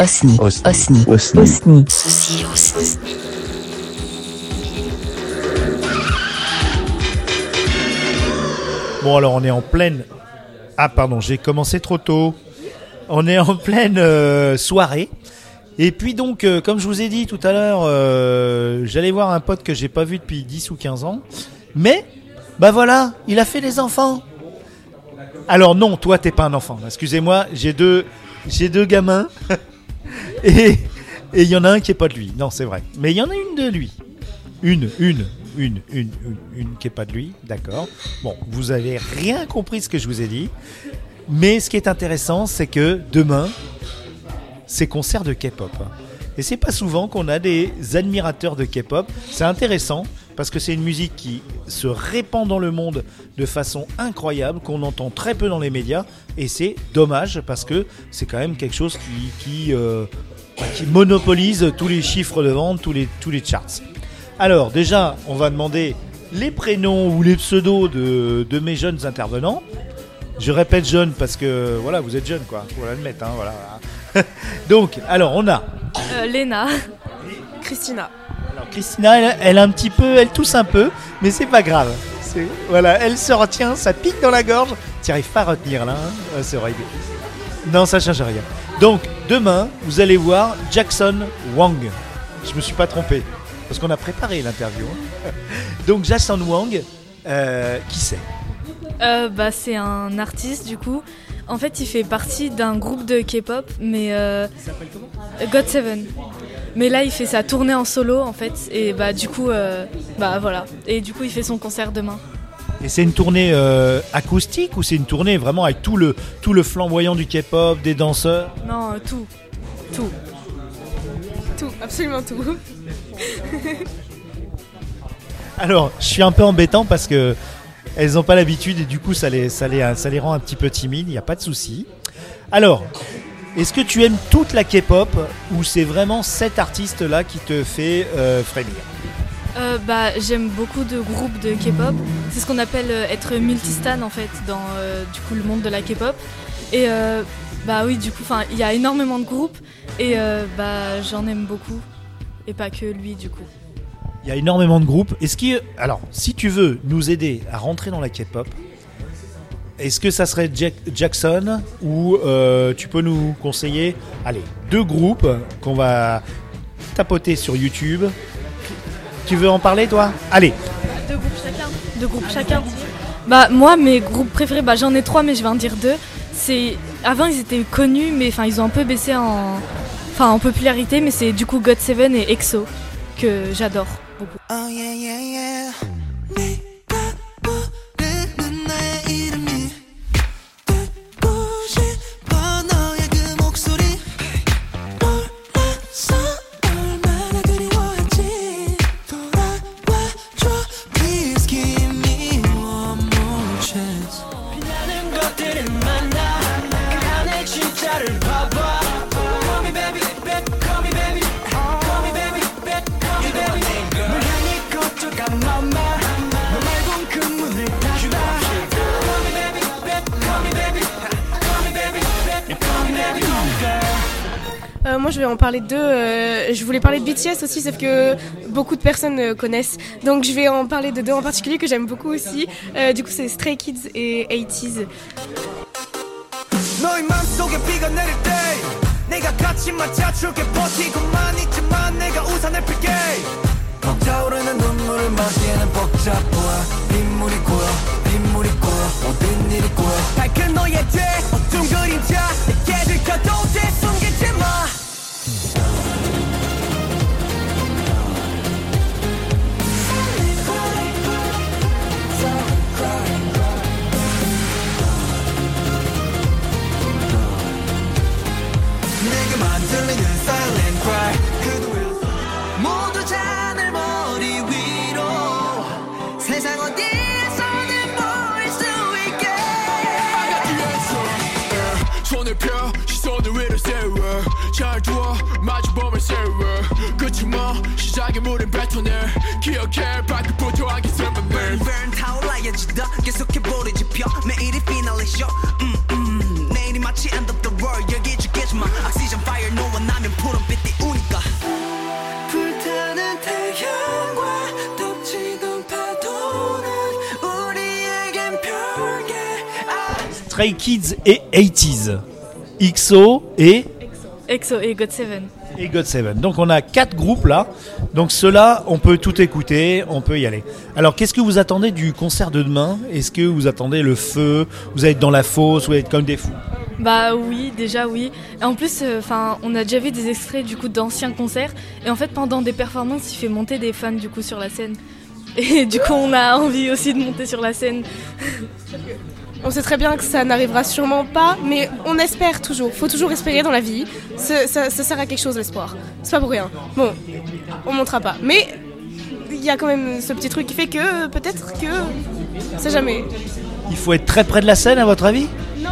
Osni. Osni. Osni. Osni. Bon, alors on est en pleine. Ah, pardon, j'ai commencé trop tôt. On est en pleine euh, soirée. Et puis donc, euh, comme je vous ai dit tout à l'heure, euh, j'allais voir un pote que j'ai pas vu depuis 10 ou 15 ans. Mais, bah voilà, il a fait des enfants. Alors non, toi t'es pas un enfant. Excusez-moi, j'ai deux, j'ai deux gamins. et il y en a un qui est pas de lui. Non, c'est vrai. Mais il y en a une de lui. Une, une, une, une, une, une qui est pas de lui. D'accord. Bon, vous avez rien compris ce que je vous ai dit. Mais ce qui est intéressant, c'est que demain, c'est concert de K-pop. Et c'est pas souvent qu'on a des admirateurs de K-pop. C'est intéressant parce que c'est une musique qui se répand dans le monde de façon incroyable, qu'on entend très peu dans les médias. Et c'est dommage parce que c'est quand même quelque chose qui, qui, euh, bah, qui monopolise tous les chiffres de vente, tous les, tous les charts. Alors déjà, on va demander les prénoms ou les pseudos de, de mes jeunes intervenants. Je répète jeune parce que voilà, vous êtes jeune quoi, faut l'admettre. Hein, voilà. Donc, alors on a Euh, Léna. Christina. Christina, elle, a un petit peu, elle tousse un peu, mais c'est pas grave. Voilà, elle se retient, ça pique dans la gorge. Tu arrives pas à retenir là, hein Ouais, c'est horrible. Non, ça change rien. Donc demain, vous allez voir Jackson Wang. Je me suis pas trompé parce qu'on a préparé l'interview. hein. Donc Jackson Wang, euh, qui c'est? Euh, bah, c'est un artiste du coup. En fait, il fait partie d'un groupe de K-pop, mais euh, God Seven. Mais là, il fait sa tournée en solo en fait, et bah du coup, euh, bah voilà. Et du coup, il fait son concert demain. Et c'est une tournée euh, acoustique ou c'est une tournée vraiment avec tout le, tout le flamboyant du K-pop, des danseurs? Non, euh, tout, tout. Tout, absolument tout. Alors, je suis un peu embêtant parce que elles n'ont pas l'habitude et du coup, ça les, ça, les, ça les rend un petit peu timides, il n'y a pas de souci. Alors, est-ce que tu aimes toute la K-pop ou c'est vraiment cet artiste-là qui te fait euh, frémir? Euh, bah, j'aime beaucoup de groupes de K-pop. C'est ce qu'on appelle euh, être multistan en fait dans euh, du coup le monde de la K-pop. Et bah oui, du coup, il y a énormément de groupes et bah j'en aime beaucoup et pas que lui du coup. Il y a énormément de groupes. Est-ce que, alors, si tu veux nous aider à rentrer dans la K-pop, est-ce que ça serait Jack- Jackson ou euh, tu peux nous conseiller, allez, deux groupes qu'on va tapoter sur YouTube. Tu veux en parler, toi? Allez, Deux groupes chacun. Deux groupes chacun. Bah moi mes groupes préférés, bah j'en ai trois mais je vais en dire deux. C'est avant ils étaient connus mais enfin ils ont un peu baissé en enfin en popularité mais c'est du coup God Seven et EXO que j'adore beaucoup. Oh yeah yeah yeah Euh, moi, je vais en parler de deux. euh, je voulais parler de BTS aussi, sauf que beaucoup de personnes euh, connaissent. Donc, je vais en parler de deux en particulier que j'aime beaucoup aussi. Euh, du coup, c'est Stray Kids et 80s. 너의 맘속에 비가 내릴 때 내가 같이 맞아줄게 버티고만 있지만 내가 우산을 필게 벅차오르는 눈물을 막기에는 복잡해 빗물이 고여 빗물이 고여 모든 일이 고여 밝은 너의 죄 손을 펴 시선을 위로 세워 잘 두어 마주보면 세워 끝이 뭐 시작의 물은 뱉어내 기억해 발끝부터 하기 슬픈 burn 늘 burn 타올라야지 더 계속해보리 지펴 매일이 피날레 쇼 음, 음. 내일이 마치 end of the world 여기 죽겠지만 oxygen fire no one 나면 푸른빛 띄우니까 불타는 태양과 덮치던 파도는 우리에겐 별게 아 Stray Kids et 80s. XO et, EXO et God Seven. et God7. Donc on a quatre groupes là. Donc ceux-là, on peut tout écouter, on peut y aller. Alors qu'est-ce que vous attendez du concert de demain? Est-ce que vous attendez le feu? Vous allez être dans la fosse Vous allez être comme des fous? Bah oui, déjà oui. Et en plus, enfin, on a déjà vu des extraits du coup d'anciens concerts. Et en fait, pendant des performances, il fait monter des fans du coup sur la scène. Et du coup, on a envie aussi de monter sur la scène. On sait très bien que ça n'arrivera sûrement pas, mais on espère toujours. Faut toujours espérer dans la vie. Ça, ça- ça sert à quelque chose l'espoir. C'est pas pour rien. Bon, on montera pas. Mais il y a quand même ce petit truc qui fait que peut-être que. C'est jamais. Il faut être très près de la scène à votre avis?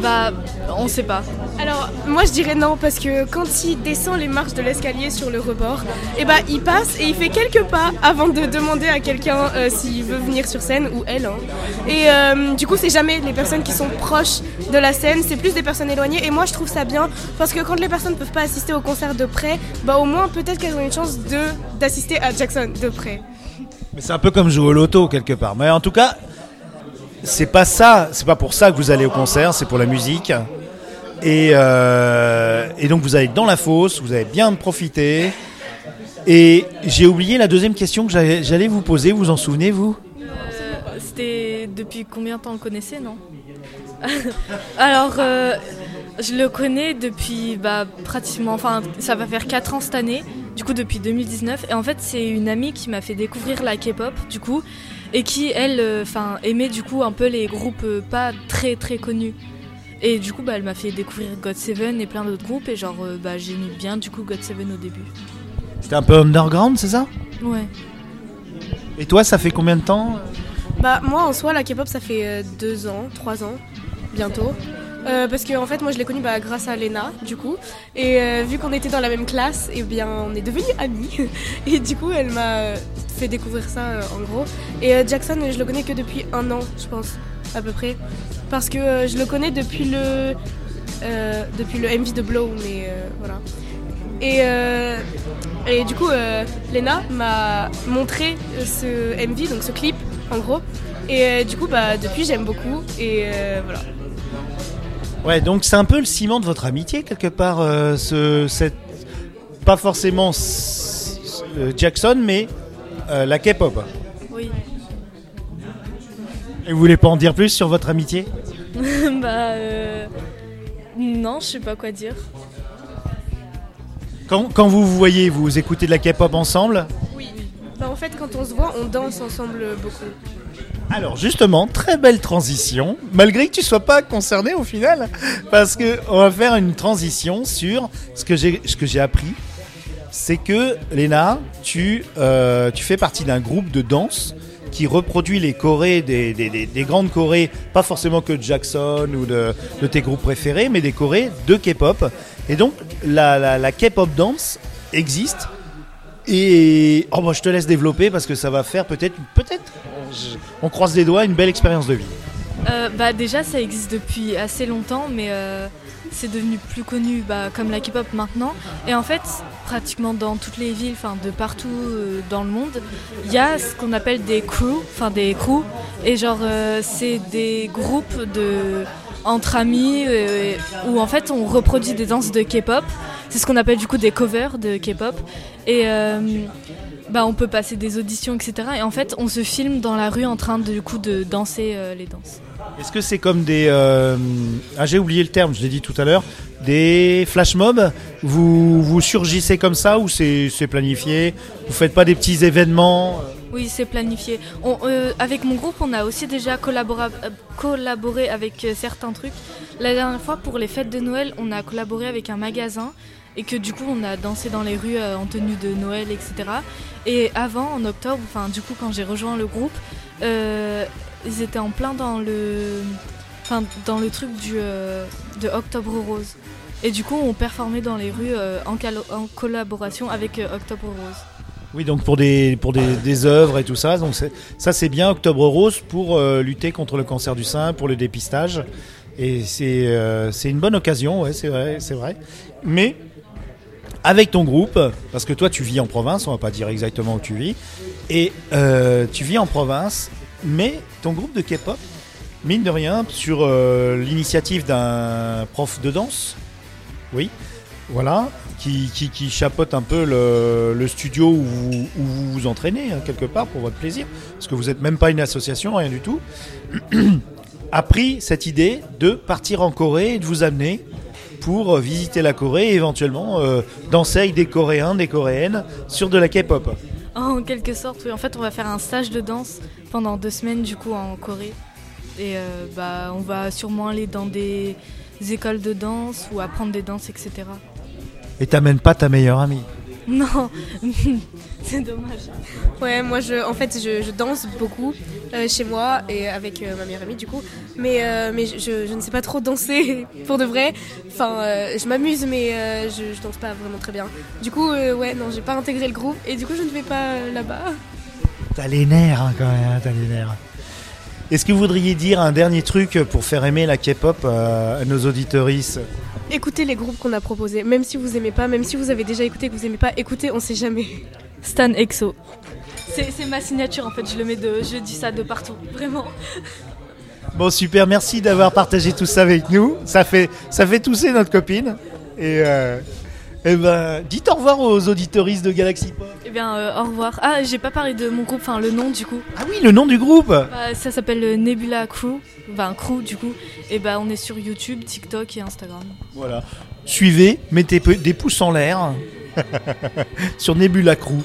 Bah, on sait pas. Alors, moi je dirais non parce que quand il descend les marches de l'escalier sur le rebord, et bah il passe et il fait quelques pas avant de demander à quelqu'un euh, s'il veut venir sur scène ou elle. hein. Et euh, du coup, c'est jamais les personnes qui sont proches de la scène, c'est plus des personnes éloignées. Et moi je trouve ça bien parce que quand les personnes peuvent pas assister au concert de près, bah au moins peut-être qu'elles ont une chance de d'assister à Jackson de près. Mais c'est un peu comme jouer au loto quelque part. Mais en tout cas, c'est pas ça, c'est pas pour ça que vous allez au concert, c'est pour la musique. Et, euh, et donc vous allez dans la fosse, vous allez bien profiter. Et j'ai oublié la deuxième question que j'allais vous poser, vous en souvenez vous Euh, C'était depuis combien de temps on le connaissait, non? Alors, euh, je le connais depuis bah, pratiquement, enfin, ça va faire 4 ans cette année, du coup depuis 2019. Et en fait, c'est une amie qui m'a fait découvrir la K-pop, du coup, et qui, elle, enfin, aimait du coup un peu les groupes pas très très connus. Et du coup, bah, elle m'a fait découvrir God Seven et plein d'autres groupes, et genre, euh, bah, j'ai mis bien du coup God Seven au début. C'était un peu underground, c'est ça? Ouais. Et toi, ça fait combien de temps Bah moi en soi la K-pop ça fait euh, deux ans, trois ans bientôt. Euh, parce que en fait moi je l'ai connue bah, grâce à Lena du coup et euh, vu qu'on était dans la même classe et bien on est devenus amis et du coup elle m'a euh, fait découvrir ça euh, en gros et euh, Jackson je le connais que depuis un an je pense à peu près parce que euh, je le connais depuis le euh, depuis le MV de Blow mais euh, voilà et, et du coup, Lena m'a montré ce MV, donc ce clip en gros. Et du coup, bah, depuis, j'aime beaucoup. Et voilà. Ouais, donc c'est un peu le ciment de votre amitié quelque part, ce, cette, pas forcément Jackson, mais la K-pop. Et vous voulez pas en dire plus sur votre amitié bah, euh, non, je sais pas quoi dire. quand, quand vous vous voyez, vous écoutez de la K-pop ensemble Oui. Bah, en fait, quand on se voit, on danse ensemble beaucoup. Alors justement, très belle transition, malgré que tu sois pas concerné au final, parce que on va faire une transition sur ce que j'ai ce que j'ai appris, c'est que Léna, tu euh, tu fais partie d'un groupe de danse qui reproduit les chorés des, des, des- des grandes chorés, pas forcément que de Jackson ou de, tes groupes préférés, mais des chorés de K-pop. Et donc la, K-pop dance existe. Et oh, je te laisse développer parce que ça va faire peut-être, peut-être, on croise les doigts, une belle expérience de vie. Euh, bah déjà ça existe depuis assez longtemps mais euh, c'est devenu plus connu bah, comme la K-pop maintenant. Et en fait pratiquement dans toutes les villes de partout euh, dans le monde il y a ce qu'on appelle des crews enfin des crews. Et genre c'est des groupes de entre amis où en fait on reproduit des danses de K-pop. C'est ce qu'on appelle du coup des covers de K-pop. Et bah, on peut passer des auditions, etc. Et en fait, on se filme dans la rue en train de, du coup, de danser euh, les danses. Est-ce que c'est comme des, euh, ah j'ai oublié le terme, je l'ai dit tout à l'heure, des flash mobs? Vous vous surgissez comme ça ou c'est planifié? Vous faites pas des petits événements? Oui, c'est planifié. On, euh, avec mon groupe, on a aussi déjà collaboré avec certains trucs. La dernière fois, pour les fêtes de Noël, on a collaboré avec un magasin et que du coup, on a dansé dans les rues euh, en tenue de Noël, etc. Et avant, en octobre, enfin, du coup, quand j'ai rejoint le groupe, euh, ils étaient en plein dans le, enfin, dans le truc du, euh, de Octobre Rose. Et du coup, on performait dans les rues en, collaboration avec Octobre Rose. Oui, donc pour des pour des, des œuvres et tout ça. Donc ça c'est bien Octobre Rose pour lutter contre le cancer du sein, pour le dépistage. Et c'est une bonne occasion, c'est vrai, c'est vrai. Mais avec ton groupe, parce que toi tu vis en province, on va pas dire exactement où tu vis, et euh, tu vis en province, mais ton groupe de K-pop, mine de rien, sur euh, l'initiative d'un prof de danse, oui, voilà, qui, qui, qui chapeaute un peu le, le studio où vous, vous entraînez, hein, quelque part, pour votre plaisir, parce que vous n'êtes même pas une association, rien du tout, a pris cette idée de partir en Corée et de vous amener pour euh, visiter la Corée et éventuellement euh, danser avec des Coréens, des Coréennes sur de la K-pop. En quelque sorte, oui. En fait, on va faire un stage de danse pendant deux semaines, du coup, en Corée. Et euh, bah, on va sûrement aller dans des écoles de danse ou apprendre des danses, etc. Et t'amènes pas ta meilleure amie. Non, c'est dommage. Ouais, moi je, en fait, je, danse beaucoup euh, chez moi et avec euh, ma meilleure amie du coup. Mais, euh, mais je, ne sais pas trop danser pour de vrai. Enfin, je m'amuse, mais je, danse pas vraiment très bien. Du coup, ouais, non, j'ai pas intégré le groupe et du coup, je ne vais pas là-bas. T'as les nerfs hein, quand même, hein, t'as les nerfs. Est-ce que vous voudriez dire un dernier truc pour faire aimer la K-pop euh, à nos auditorices Écoutez les groupes qu'on a proposés, même si vous aimez pas, même si vous avez déjà écouté que vous aimez pas, écoutez, on sait jamais. Stan EXO. C'est c'est ma signature en fait, je le mets de, je dis ça de partout, vraiment. Bon super, merci d'avoir partagé tout ça avec nous. Ça fait, ça fait tousser notre copine. Et, euh, eh ben, dites au revoir aux auditoristes de Galaxy Pop. Eh bien, euh, au revoir. Ah, j'ai pas parlé de mon groupe, enfin le nom du coup. Ah oui, le nom du groupe Bah, ça s'appelle euh, Nebula Crew, enfin Crew du coup. Et bah, on est sur YouTube, TikTok et Instagram. Voilà. Suivez, mettez des pouces en l'air sur Nebula Crew.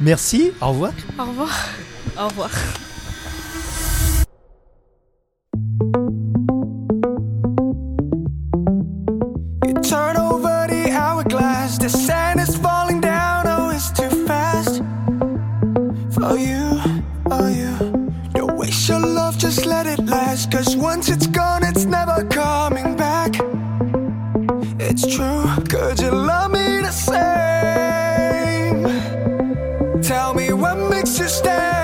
Merci, au revoir. Au revoir. Au revoir. Tell me what makes you stay.